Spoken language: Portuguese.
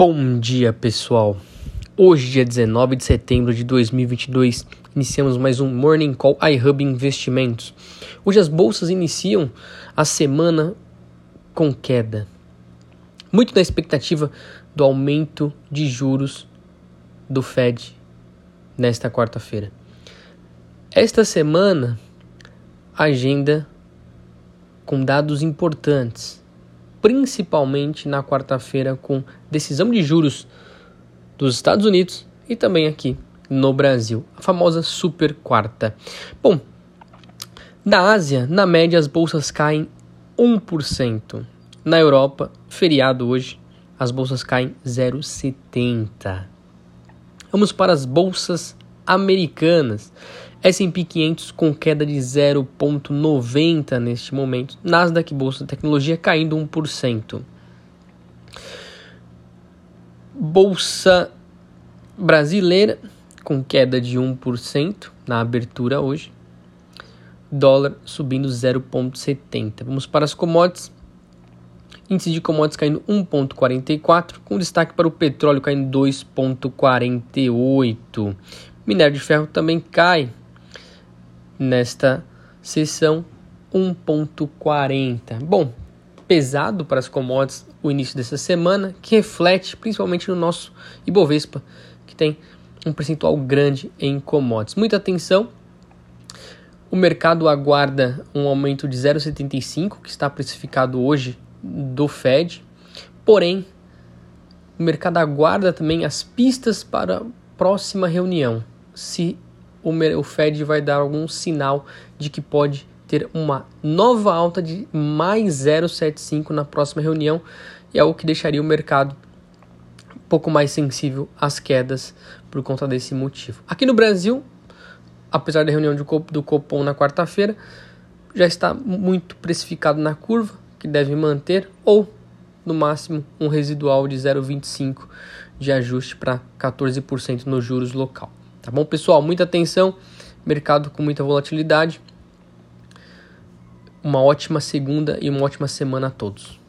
Bom dia, pessoal. Hoje, dia 19 de setembro de 2022, iniciamos mais um Morning Call iHub Investimentos. Hoje as bolsas iniciam a semana com queda. Muito na expectativa do aumento de juros do Fed nesta quarta-feira. Esta semana, agenda com dados importantes, principalmente na quarta-feira com decisão de juros dos Estados Unidos e também aqui no Brasil, a famosa super quarta. Bom, na Ásia, na média as bolsas caem 1%. Na Europa, feriado hoje, as bolsas caem 0,70. Vamos para as bolsas americanas. S&P 500 com queda de 0,90 neste momento. Nasdaq Bolsa de Tecnologia caindo 1%. Bolsa brasileira com queda de 1% na abertura hoje. Dólar subindo 0,70. Vamos para as commodities. Índice de commodities caindo 1,44, com destaque para o petróleo caindo 2,48. Minério de ferro também cai nesta sessão 1,40. Bom, pesado para as commodities o início dessa semana, que reflete principalmente no nosso Ibovespa, que tem um percentual grande em commodities. Muita atenção. O mercado aguarda um aumento de 0,75, que está precificado hoje do Fed. Porém, o mercado aguarda também as pistas para a próxima reunião. Se o Fed vai dar algum sinal de que pode ter uma nova alta de mais 0,75 na próxima reunião e é o que deixaria o mercado um pouco mais sensível às quedas por conta desse motivo. Aqui no Brasil, apesar da reunião do Copom na quarta-feira, já está muito precificado na curva, que deve manter, ou no máximo um residual de 0,25 de ajuste para 14% nos juros local. Tá bom, pessoal? Muita atenção, mercado com muita volatilidade uma ótima segunda e uma ótima semana a todos.